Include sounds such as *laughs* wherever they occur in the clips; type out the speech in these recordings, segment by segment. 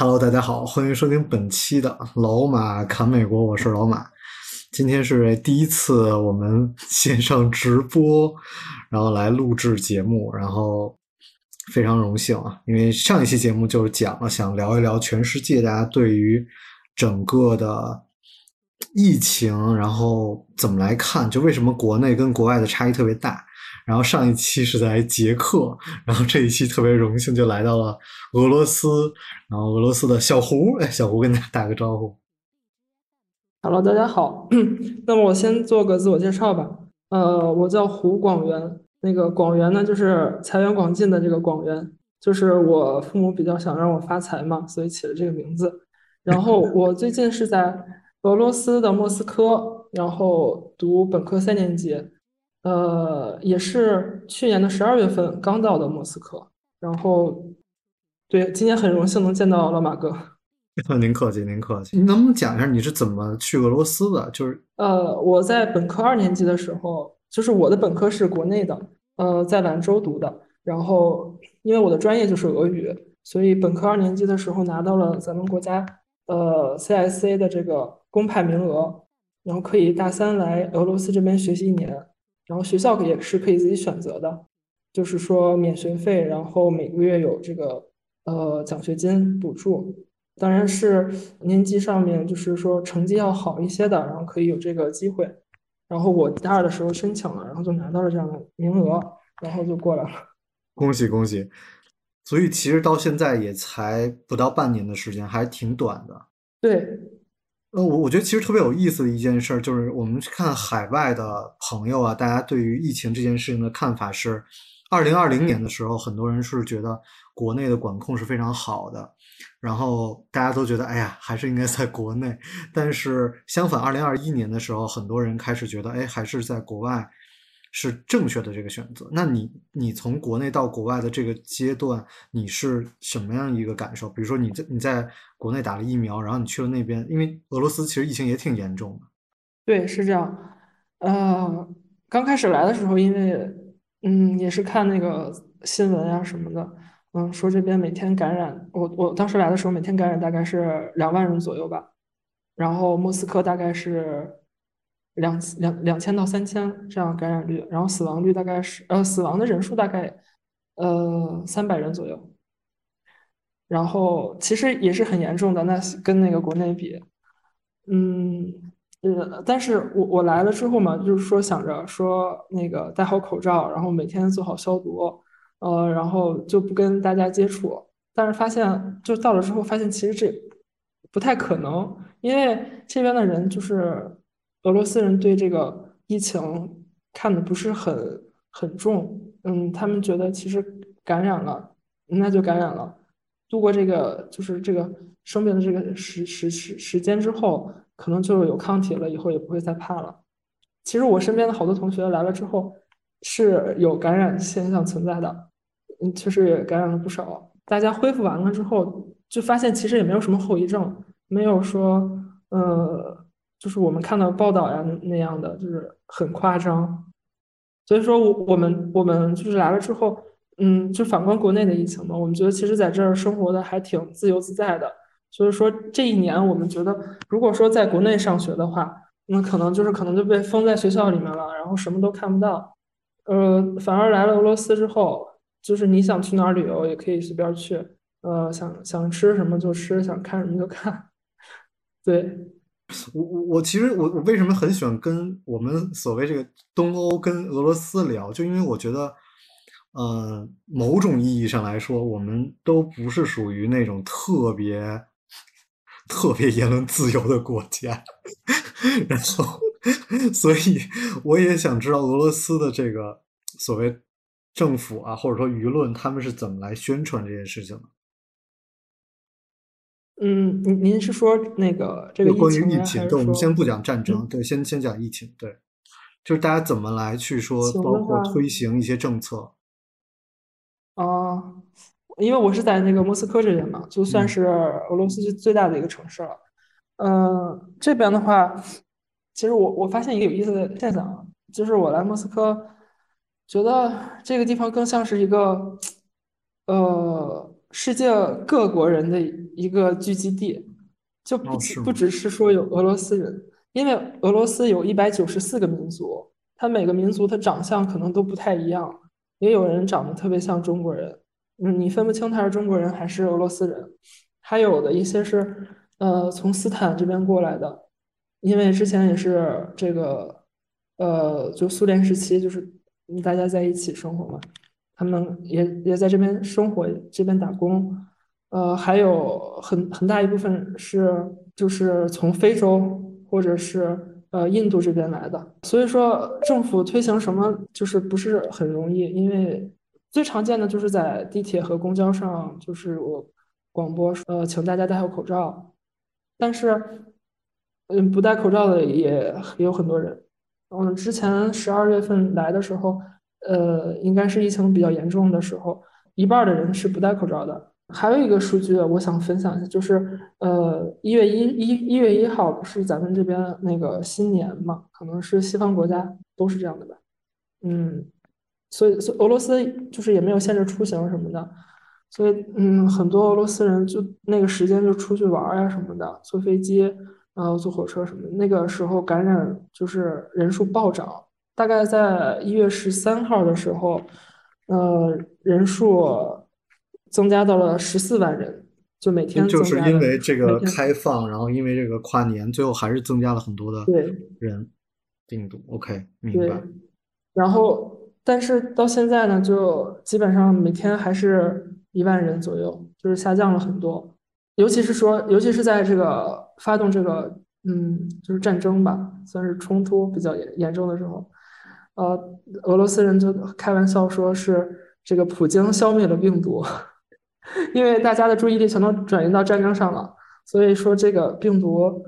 Hello，大家好，欢迎收听本期的老马侃美国，我是老马。今天是第一次我们线上直播，然后来录制节目，然后非常荣幸啊，因为上一期节目就是讲了，想聊一聊全世界大家对于整个的疫情，然后怎么来看，就为什么国内跟国外的差异特别大。然后上一期是在捷克，然后这一期特别荣幸就来到了俄罗斯，然后俄罗斯的小胡，哎，小胡跟大家打个招呼。Hello，大家好。*clears throat* 那么我先做个自我介绍吧。呃，我叫胡广元。那个广元呢，就是财源广进的这个广元，就是我父母比较想让我发财嘛，所以起了这个名字。然后我最近是在俄罗斯的莫斯科，然后读本科三年级。呃，也是去年的十二月份刚到的莫斯科。然后，对，今年很荣幸能见到老马哥。*laughs* 您客气，您客气。你能不能讲一下你是怎么去俄罗斯的？就是呃，我在本科二年级的时候，就是我的本科是国内的，呃，在兰州读的。然后因为我的专业就是俄语，所以本科二年级的时候拿到了咱们国家呃 CSA 的这个公派名额，然后可以大三来俄罗斯这边学习一年。然后学校也是可以自己选择的，就是说免学费，然后每个月有这个呃奖学金补助。当然是年级上面就是说成绩要好一些的，然后可以有这个机会。然后我大二的时候申请了，然后就拿到了这样的名额，然后就过来了。*laughs* 恭喜恭喜！所以其实到现在也才不到半年的时间，还挺短的。对。呃，我我觉得其实特别有意思的一件事儿，就是我们去看海外的朋友啊，大家对于疫情这件事情的看法是，二零二零年的时候，很多人是觉得国内的管控是非常好的，然后大家都觉得，哎呀，还是应该在国内。但是相反，二零二一年的时候，很多人开始觉得，哎，还是在国外是正确的这个选择。那你你从国内到国外的这个阶段，你是什么样一个感受？比如说你在你在国内打了疫苗，然后你去了那边，因为俄罗斯其实疫情也挺严重的。对，是这样。呃，刚开始来的时候，因为嗯也是看那个新闻啊什么的，嗯说这边每天感染，我我当时来的时候每天感染大概是两万人左右吧，然后莫斯科大概是两两两千到三千这样感染率，然后死亡率大概是呃死亡的人数大概呃三百人左右。然后其实也是很严重的，那跟那个国内比，嗯呃，但是我我来了之后嘛，就是说想着说那个戴好口罩，然后每天做好消毒，呃，然后就不跟大家接触。但是发现就到了之后，发现其实这不太可能，因为这边的人就是俄罗斯人对这个疫情看的不是很很重，嗯，他们觉得其实感染了那就感染了。度过这个就是这个生病的这个时时时时间之后，可能就有抗体了，以后也不会再怕了。其实我身边的好多同学来了之后是有感染现象存在的，嗯，确实也感染了不少。大家恢复完了之后，就发现其实也没有什么后遗症，没有说呃，就是我们看到报道呀那样的，就是很夸张。所以说，我我们我们就是来了之后。嗯，就反观国内的疫情嘛，我们觉得其实在这儿生活的还挺自由自在的。所以说这一年，我们觉得如果说在国内上学的话，那可能就是可能就被封在学校里面了，然后什么都看不到。呃，反而来了俄罗斯之后，就是你想去哪儿旅游也可以随便去，呃，想想吃什么就吃，想看什么就看。*laughs* 对，我我我其实我我为什么很喜欢跟我们所谓这个东欧跟俄罗斯聊，就因为我觉得。呃，某种意义上来说，我们都不是属于那种特别特别言论自由的国家，*laughs* 然后，所以我也想知道俄罗斯的这个所谓政府啊，或者说舆论，他们是怎么来宣传这件事情的？嗯，您您是说那个这个就关于，疫情，对，我们先不讲战争，嗯对，先先讲疫情，对，就是大家怎么来去说，行包括话推行一些政策，啊，因为我是在那个莫斯科这边嘛，就算嗯。是俄罗斯最大的一个城市了。嗯，这边的话，其实我我发现一个有意思的现象啊，就是我来莫斯科，觉得这个地方更像是一个，呃，世界各国人的一个聚集地，就不不只是说有俄罗斯人，因为俄罗斯有一百九十四个民族，它每个民族它长相可能都不太一样。也有人长得特别像中国人，嗯，你分不清他是中国人还是俄罗斯人。还有的一些是，呃，从斯坦这边过来的，因为之前也是这个，呃，就苏联时期，就是嗯大家在一起生活嘛，他们也也在这边生活，这边打工。呃，还有很很大一部分是就是从非洲或者是呃印度这边来的，所以说政府推行什么就是不是很容易，因为最常见的就是在地铁和公交上，就是我广播呃请大家戴好口罩，但是嗯不戴口罩的也也有很多人，嗯，之前十二月份来的时候，呃，应该是疫情比较严重的时候，一半的人是不戴口罩的。还有一个数据我想分享一下，就是呃，一月一一一月一号不是咱们这边那个新年嘛，可能是西方国家都是这样的吧，嗯，所以所以俄罗斯就是也没有限制出行什么的，所以嗯，很多俄罗斯人就那个时间就出去玩儿呀什么的，坐飞机，然后坐火车什么的，那个时候感染就是人数暴涨，大概在一月十三号的时候，呃，人数增加到了十四万人，就每天就是因为这个开放，然后因为这个跨年，最后还是增加了很多的对人病毒。OK，明白。，然后但是到现在呢，就基本上每天还是一万人左右，就是下降了很多。尤其是说，尤其是在这个发动这个嗯，就是战争吧，算是冲突比较严严重的时候，呃，俄罗斯人就开玩笑说是这个普京消灭了病毒，因为大家的注意力全都转移到战争上了，所以说这个病毒，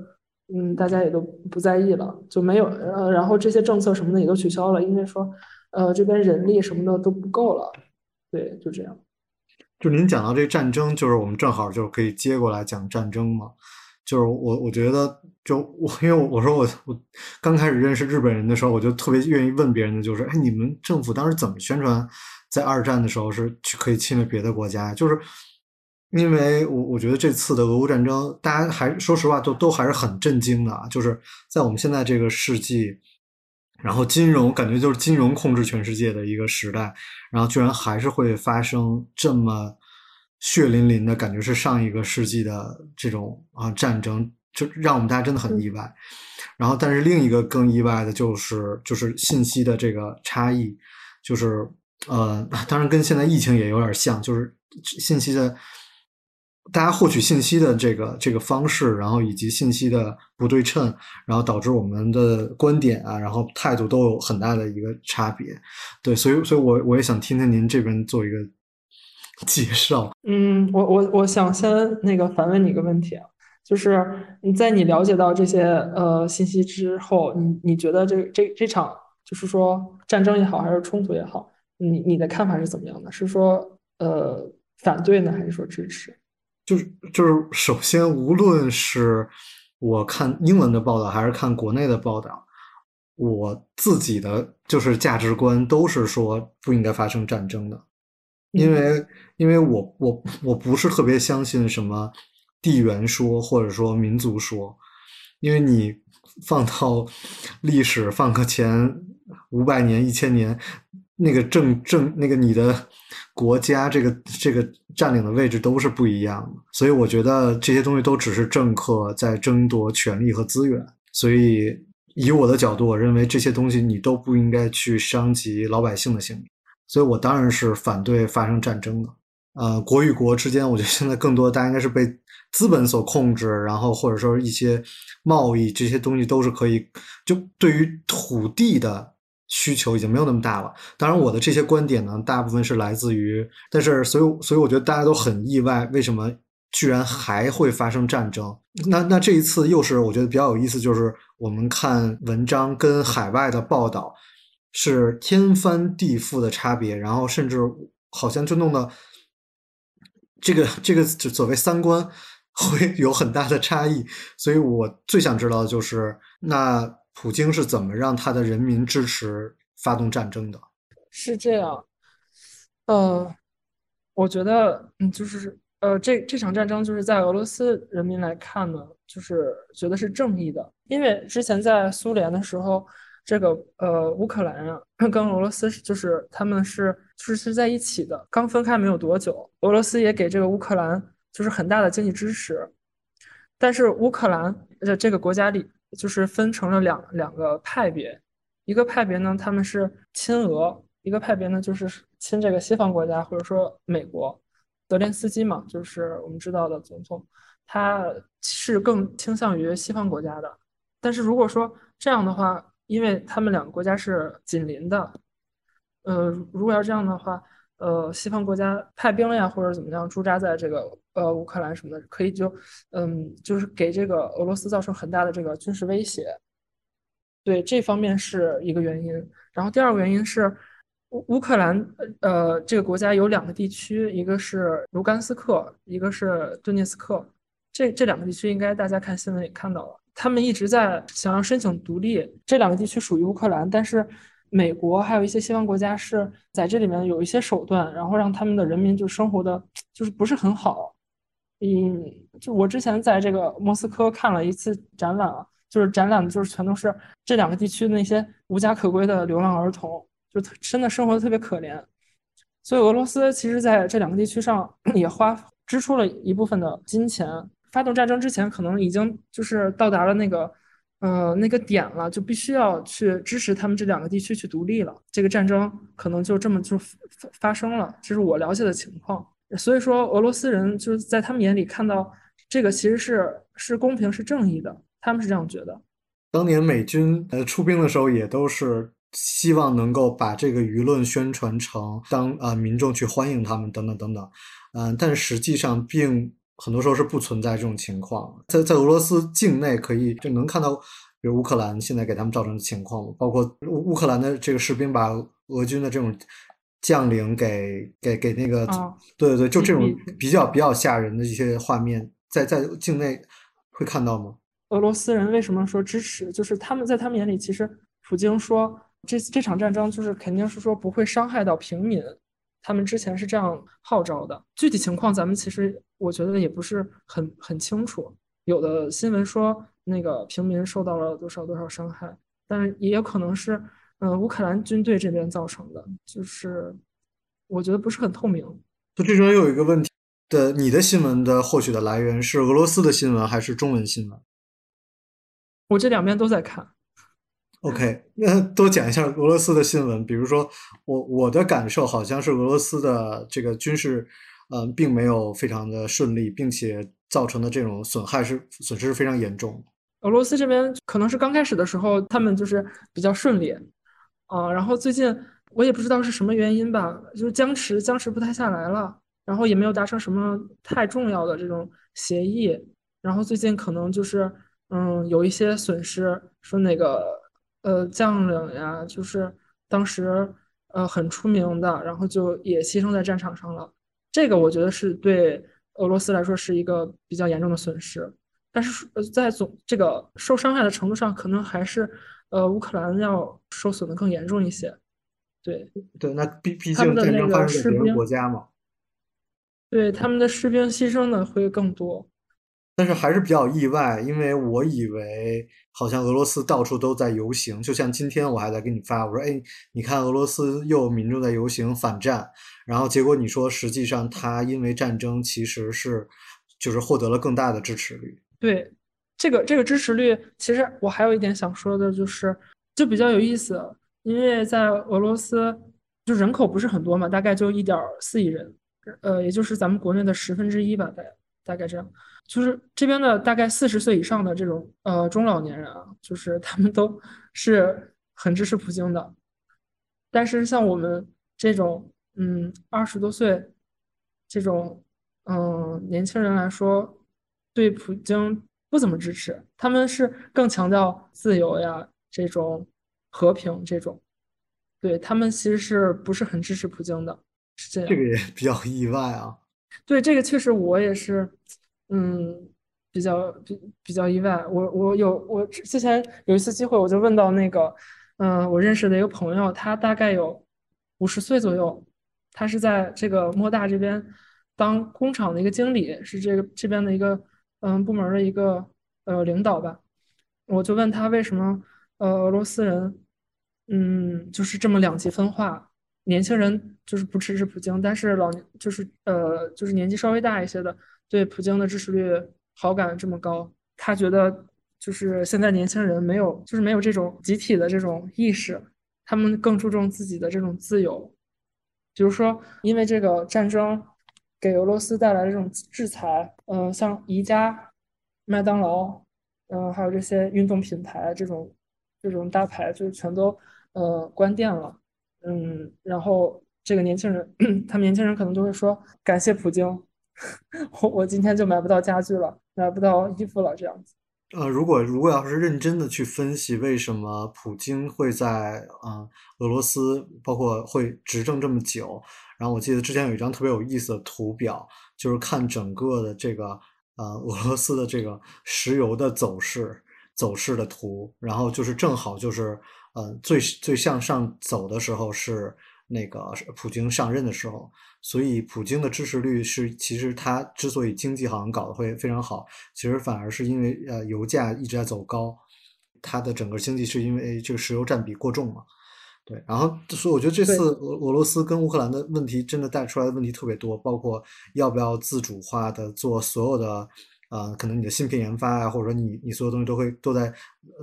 嗯，大家也都不在意了，就没有呃，然后这些政策什么的也都取消了，因为说呃这边人力什么的都不够了，对，就这样。就您讲到这个战争，就是我们正好就可以接过来讲战争嘛。就是我我觉得，就我因为我说我我刚开始认识日本人的时候，我就特别愿意问别人的就是，哎，你们政府当时怎么宣传在二战的时候是去可以侵略别的国家？就是因为我我觉得这次的俄乌战争，大家还说实话都都还是很震惊的啊，就是在我们现在这个世纪。然后金融感觉就是金融控制全世界的一个时代，然后居然还是会发生这么血淋淋的感觉，是上一个世纪的这种啊战争，就让我们大家真的很意外。然后，但是另一个更意外的就是就是信息的这个差异，就是呃，当然跟现在疫情也有点像，就是信息的。大家获取信息的这个这个方式，然后以及信息的不对称，然后导致我们的观点啊，然后态度都有很大的一个差别。对，所以所以我我也想听听您这边做一个 *laughs* 介绍。嗯，我我我想先那个反问你一个问题啊，就是你在你了解到这些呃信息之后，你你觉得这这这场就是说战争也好，还是冲突也好，你你的看法是怎么样的？是说呃反对呢，还是说支持？就是就是，首先，无论是我看英文的报道，还是看国内的报道，我自己的就是价值观都是说不应该发生战争的，因为因为我我我不是特别相信什么地缘说或者说民族说，因为你放到历史放个前五百年一千年，那个政政那个你的。国家这个这个占领的位置都是不一样的，所以我觉得这些东西都只是政客在争夺权力和资源。所以以我的角度，我认为这些东西你都不应该去伤及老百姓的性命。所以我当然是反对发生战争的。呃，国与国之间，我觉得现在更多大家应该是被资本所控制，然后或者说一些贸易这些东西都是可以，就对于土地的。需求已经没有那么大了。当然，我的这些观点呢，大部分是来自于，但是，所以，所以我觉得大家都很意外，为什么居然还会发生战争。那那这一次又是我觉得比较有意思，就是我们看文章跟海外的报道是天翻地覆的差别，然后甚至好像就弄得这个这个就所谓三观会有很大的差异。所以我最想知道的就是，那普京是怎么让他的人民支持发动战争的？是这样，呃，我觉得，嗯，就是，呃，这这场战争就是在俄罗斯人民来看呢，就是觉得是正义的，因为之前在苏联的时候，这个呃乌克兰啊跟俄罗斯就是他们是就是是在一起的，刚分开没有多久，俄罗斯也给这个乌克兰就是很大的经济支持，但是乌克兰呃这个国家里就是分成了两两个派别，一个派别呢他们是亲俄。一个派别呢，就是亲这个西方国家，或者说美国，泽连斯基嘛，就是我们知道的总统，他是更倾向于西方国家的。但是如果说这样的话，因为他们两个国家是紧邻的，呃，如果要这样的话，呃，西方国家派兵呀，或者怎么样驻扎在这个呃乌克兰什么的，可以就嗯，就是给这个俄罗斯造成很大的这个军事威胁。对，这方面是一个原因。然后第二个原因是。乌乌克兰，呃，这个国家有两个地区，一个是卢甘斯克，一个是顿涅斯克。这这两个地区应该大家看新闻也看到了，他们一直在想要申请独立。这两个地区属于乌克兰，但是美国还有一些西方国家是在这里面有一些手段，然后让他们的人民就生活的就是不是很好。嗯，就我之前在这个莫斯科看了一次展览啊，就是展览的就是全都是这两个地区的那些无家可归的流浪儿童。就真的生活的特别可怜，所以俄罗斯其实在这两个地区上也花支出了一部分的金钱。发动战争之前，可能已经就是到达了那个呃那个点了，就必须要去支持他们这两个地区去独立了。这个战争可能就这么就发发生了，这是我了解的情况。所以说，俄罗斯人就是在他们眼里看到这个其实是是公平是正义的，他们是这样觉得。当年美军呃出兵的时候，也都是。希望能够把这个舆论宣传成当啊、民众去欢迎他们等等等等，嗯、但实际上并很多时候是不存在这种情况。在在俄罗斯境内可以就能看到，比如乌克兰现在给他们造成的情况，包括乌乌克兰的这个士兵把俄军的这种将领给给给那个，哦、对对对，就这种比较比较吓人的一些画面，在在境内会看到吗？俄罗斯人为什么说支持？就是他们在他们眼里，其实普京说。这这场战争就是肯定是说不会伤害到平民，他们之前是这样号召的。具体情况咱们其实我觉得也不是很很清楚。有的新闻说那个平民受到了多少多少伤害，但是也有可能是嗯、呃、乌克兰军队这边造成的，就是我觉得不是很透明。就这中又有一个问题的，你的新闻的获取的来源是俄罗斯的新闻还是中文新闻？我这两边都在看。OK，那多讲一下俄罗斯的新闻。比如说，我我的感受好像是俄罗斯的这个军事，嗯、呃，并没有非常的顺利，并且造成的这种损害是损失是非常严重。俄罗斯这边可能是刚开始的时候，他们就是比较顺利，啊、然后最近我也不知道是什么原因吧，就是僵持僵持不太下来了，然后也没有达成什么太重要的这种协议，然后最近可能就是嗯有一些损失，说那个。呃，将领呀，就是当时呃很出名的，然后就也牺牲在战场上了。这个我觉得是对俄罗斯来说是一个比较严重的损失，但是在总这个受伤害的程度上，可能还是呃乌克兰要受损的更严重一些。对对，那毕毕竟战争发生在别的国家嘛，对，他们的士兵牺牲的会更多。但是还是比较意外，因为我以为好像俄罗斯到处都在游行，就像今天我还在给你发，我说哎，你看俄罗斯又有民众在游行反战，然后结果你说实际上他因为战争其实是就是获得了更大的支持率。对，这个这个支持率，其实我还有一点想说的，就是就比较有意思，因为在俄罗斯就人口不是很多嘛，大概就一点四亿人，呃，也就是咱们国内的十分之一吧，大大概这样。就是这边的大概四十岁以上的这种呃中老年人啊，就是 *laughs* 他们都是很支持普京的，但是像我们这种嗯二十多岁这种嗯，年轻人来说，对普京不怎么支持，他们是更强调自由呀，这种和平这种，对他们其实是不是很支持普京的，是这样。这个也比较意外啊。对，这个确实我也是，嗯，比较比比较意外。我我有我之之前有一次机会，我就问到那个，嗯，我认识的一个朋友，他大概有五十岁左右，他是在这个莫大这边当工厂的一个经理，是这个这边的一个嗯部门的一个呃领导吧。我就问他为什么呃俄罗斯人嗯就是这么两极分化。年轻人就是不支持普京，但是老就是呃就是年纪稍微大一些的，对普京的支持率好感这么高，他觉得就是现在年轻人没有就是没有这种集体的这种意识，他们更注重自己的这种自由，比如说因为这个战争给俄罗斯带来的这种制裁，嗯，像宜家、麦当劳，嗯，还有这些运动品牌这种这种大牌就全都呃关店了。嗯，然后这个年轻人，*clears throat* 他们年轻人可能就会说感谢普京，*laughs* 我我今天就买不到家具了，买不到衣服了，这样子。呃，如果如果要是认真的去分析为什么普京会在啊俄罗斯，包括会执政这么久，然后我记得之前有一张特别有意思的图表，就是看整个的这个呃俄罗斯的这个石油的走势走势的图，然后就是正好就是。呃，最最向上走的时候是那个普京上任的时候，所以普京的支持率是，其实他之所以经济好像搞得会非常好，其实反而是因为呃油价一直在走高，它的整个经济是因为这个石油占比过重嘛，对，然后所以我觉得这次俄俄罗斯跟乌克兰的问题真的带出来的问题特别多，包括要不要自主化的做所有的。啊，可能你的芯片研发啊，或者说你你所有东西都会都在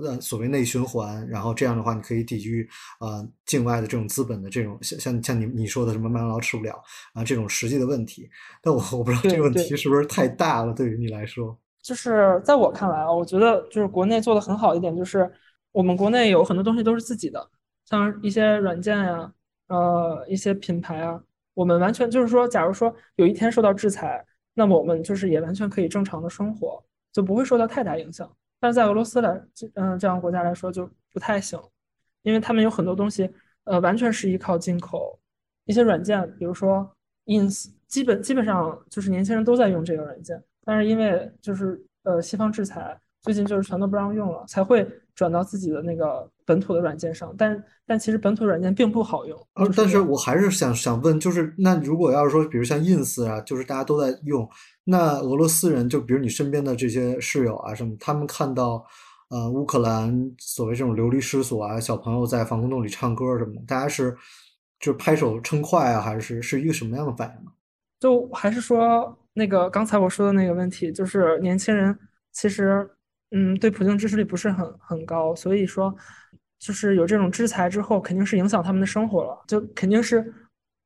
呃所谓内循环，然后这样的话你可以抵御啊境外的这种资本的这种像像像你你说的什么麦当劳吃不了啊这种实际的问题。但我我不知道这个问题是不是太大了，对于你来说。就是在我看来啊，我觉得就是国内做的很好一点，就是我们国内有很多东西都是自己的，像一些软件呀，呃一些品牌啊，我们完全就是说，假如说有一天受到制裁。那么我们就是也完全可以正常的生活，就不会受到太大影响。但是在俄罗斯来，嗯，这样国家来说就不太行，因为他们有很多东西，呃，完全是依靠进口一些软件，比如说 Ins，基本基本上就是年轻人都在用这个软件，但是因为就是呃西方制裁。最近就是全都不让用了，才会转到自己的那个本土的软件上。但但其实本土软件并不好用。呃，但是我还是想想问，就是那如果要是说，比如像 ins 啊，就是大家都在用，那俄罗斯人，就比如你身边的这些室友啊什么，他们看到呃乌克兰所谓这种流离失所啊，小朋友在防空洞里唱歌什么的，大家是就拍手称快啊，还是是一个什么样的反应呢？就还是说那个刚才我说的那个问题，就是年轻人其实。嗯，对普京支持率不是很很高，所以说，就是有这种制裁之后，肯定是影响他们的生活了，就肯定是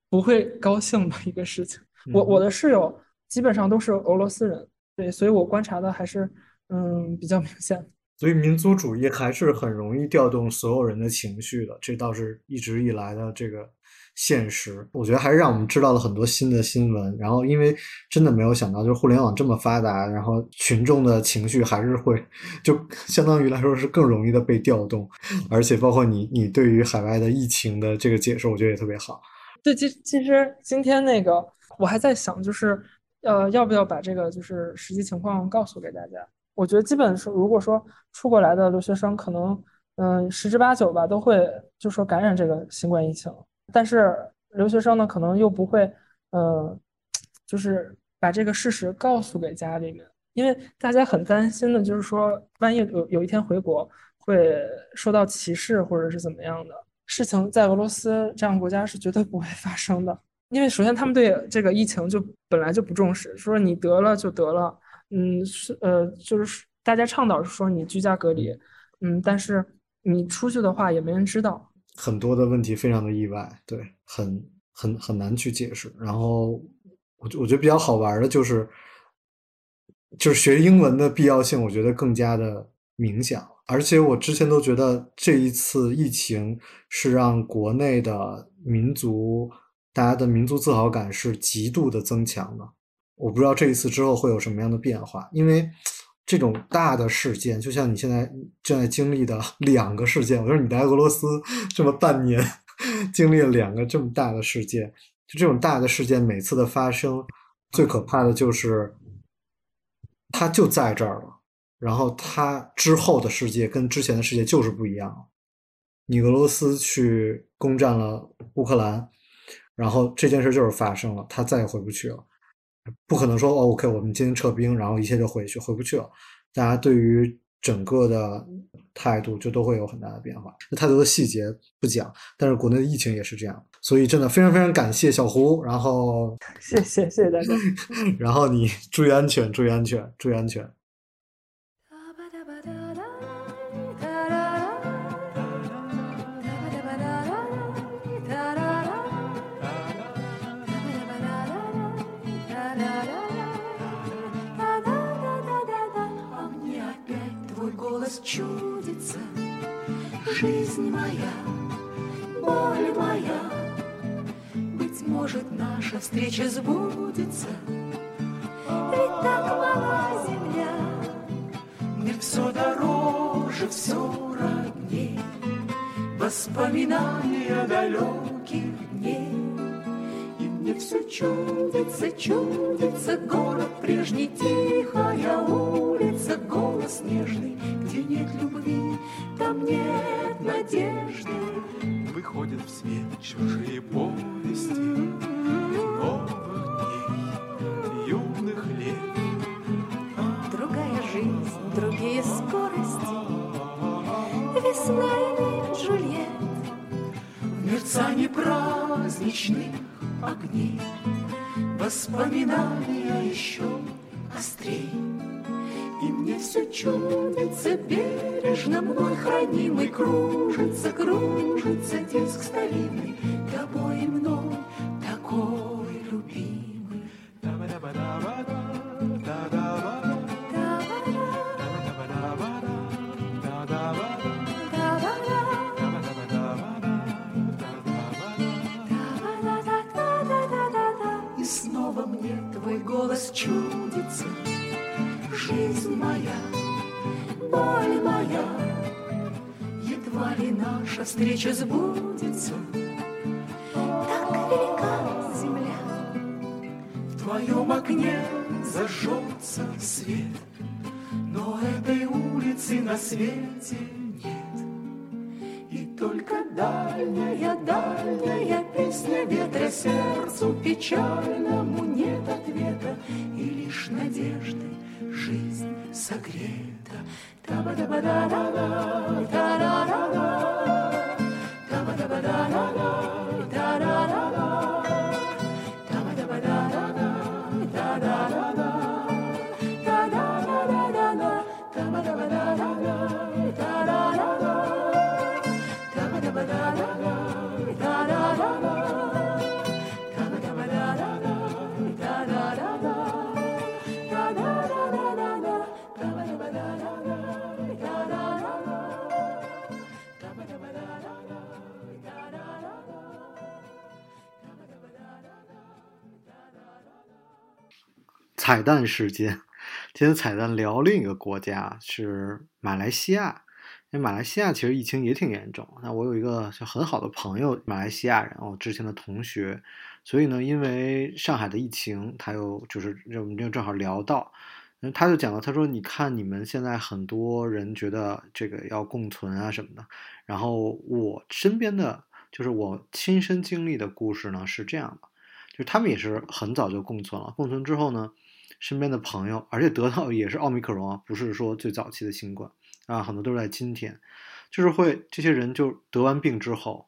不会高兴的一个事情。我我的室友基本上都是俄罗斯人，对，所以我观察的还是嗯比较明显。所以民族主义还是很容易调动所有人的情绪的，这倒是一直以来的这个。现实，我觉得还是让我们知道了很多新的新闻。然后，因为真的没有想到，就是互联网这么发达，然后群众的情绪还是会，就相当于来说是更容易的被调动。而且，包括你，你对于海外的疫情的这个解释，我觉得也特别好。对，其其实今天那个我还在想，就是呃，要不要把这个就是实际情况告诉给大家？我觉得基本是，如果说出国来的留学生，可能嗯十之八九吧，都会就说感染这个新冠疫情。但是留学生呢，可能又不会，呃，就是把这个事实告诉给家里面，因为大家很担心的，就是说，万一有有一天回国会受到歧视或者是怎么样的事情，在俄罗斯这样国家是绝对不会发生的，因为首先他们对这个疫情就本来就不重视，说你得了就得了，嗯，是呃，就是大家倡导是说你居家隔离，嗯，但是你出去的话也没人知道。很多的问题非常的意外，对，很很很难去解释。然后我我觉得比较好玩的就是，就是学英文的必要性，我觉得更加的明显。而且我之前都觉得这一次疫情是让国内的民族大家的民族自豪感是极度的增强的。我不知道这一次之后会有什么样的变化，因为这种大的事件，就像你现在正在经历的 *laughs* 两个事件，我说你在俄罗斯 *laughs* 这么半年 *laughs* 经历了两个这么大的事件，就这种大的事件每次的发生，最可怕的就是它就在这儿了，然后它之后的世界跟之前的世界就是不一样。你俄罗斯去攻占了乌克兰，然后这件事就是发生了，他再也回不去了。不可能说哦，OK，我们今天撤兵，然后一切就回去，回不去了。大家对于整个的态度就都会有很大的变化。那太多的细节不讲，但是国内的疫情也是这样，所以真的非常非常感谢小胡，然后谢谢谢谢大家，*laughs* 然后你注意安全，注意安全，注意安全。Чудится. Жизнь моя, боль моя. Быть может, наша встреча сбудется. Ведь так мала земля. Мне все дороже, все родней. Воспоминания далеких дней. И мне все чудится, чудится. Город прежний, тихая улица Голос нежный, где нет любви Там нет надежды. Выходят в свет чужие повести Новых дней, юных лет. Другая жизнь, другие скорости. Весна или Джульет. В мерцании праздничных огней Воспоминания еще острей И мне все чудится бережно Мной хранимый кружится, кружится Диск старинный тобой и мной Такой любимый. И снова мне твой голос чудится Жизнь моя, боль моя. Едва ли наша встреча сбудется. Так велика земля В твоем окне зажжется свет. Но этой улицы на свете нет. И только дальняя, песня ветра Сердцу печальному нет ответа И лишь надежды жизнь согрета Та-ба-да-ба-да-да-да, та-да-да-да. Та-ба-да-ба-да-да-да, 彩蛋时间，今天彩蛋聊另一个国家是马来西亚。因为马来西亚其实疫情也挺严重。那我有一个就很好的朋友，马来西亚人，我之前的同学，所以呢，因为上海的疫情，他又就是我们就正好聊到，他就讲到，他说：“你看你们现在很多人觉得这个要共存啊什么的，然后我身边的就是我亲身经历的故事呢是这样的，就他们也是很早就共存了，共存之后呢，身边的朋友，而且得到也是奥密克戎啊，不是说最早期的新冠。”啊，很多都是在今天，就是会这些人就得完病之后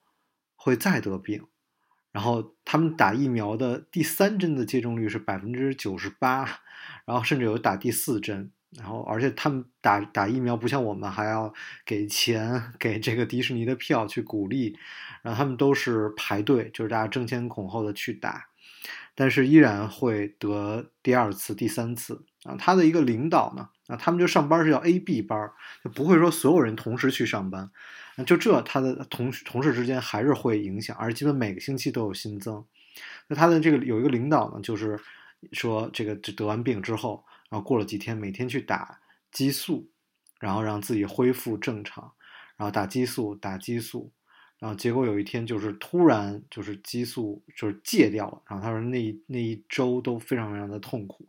会再得病，然后他们打疫苗的第三针的接种率是百分之九十八，然后甚至有打第四针，然后而且他们打打疫苗不像我们还要给钱 *laughs* 给这个迪士尼的票去鼓励，然后他们都是排队，就是大家争先恐后的去打，但是依然会得第二次、第三次啊。他的一个领导呢？啊，他们就上班是叫 A、B 班，就不会说所有人同时去上班。就这，他的同同事之间还是会影响，而基本每个星期都有新增。那他的这个有一个领导呢，就是说这个得完病之后，然后过了几天，每天去打激素，然后让自己恢复正常，然后打激素打激素，然后结果有一天就是突然就是激素就是戒掉了，然后他说那那一周都非常非常的痛苦，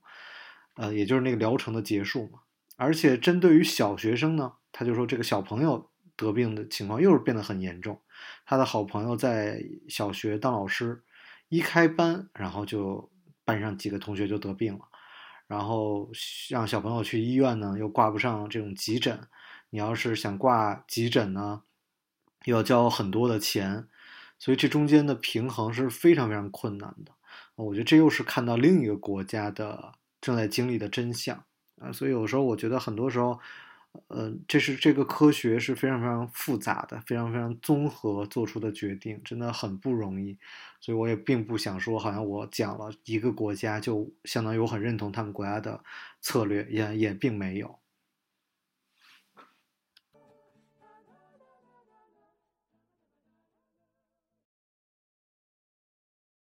呃，也就是那个疗程的结束嘛。而且针对于小学生呢，他就说这个小朋友得病的情况又是变得很严重。他的好朋友在小学当老师，一开班，然后就班上几个同学就得病了，然后让小朋友去医院呢，又挂不上这种急诊。你要是想挂急诊呢，要交很多的钱，所以这中间的平衡是非常非常困难的。我觉得这又是看到另一个国家的正在经历的真相。啊，所以有时候我觉得很多时候，呃，这是这个科学是非常非常复杂的，非常非常综合做出的决定，真的很不容易。所以我也并不想说，好像我讲了一个国家就相当于我很认同他们国家的策略，也也并没有。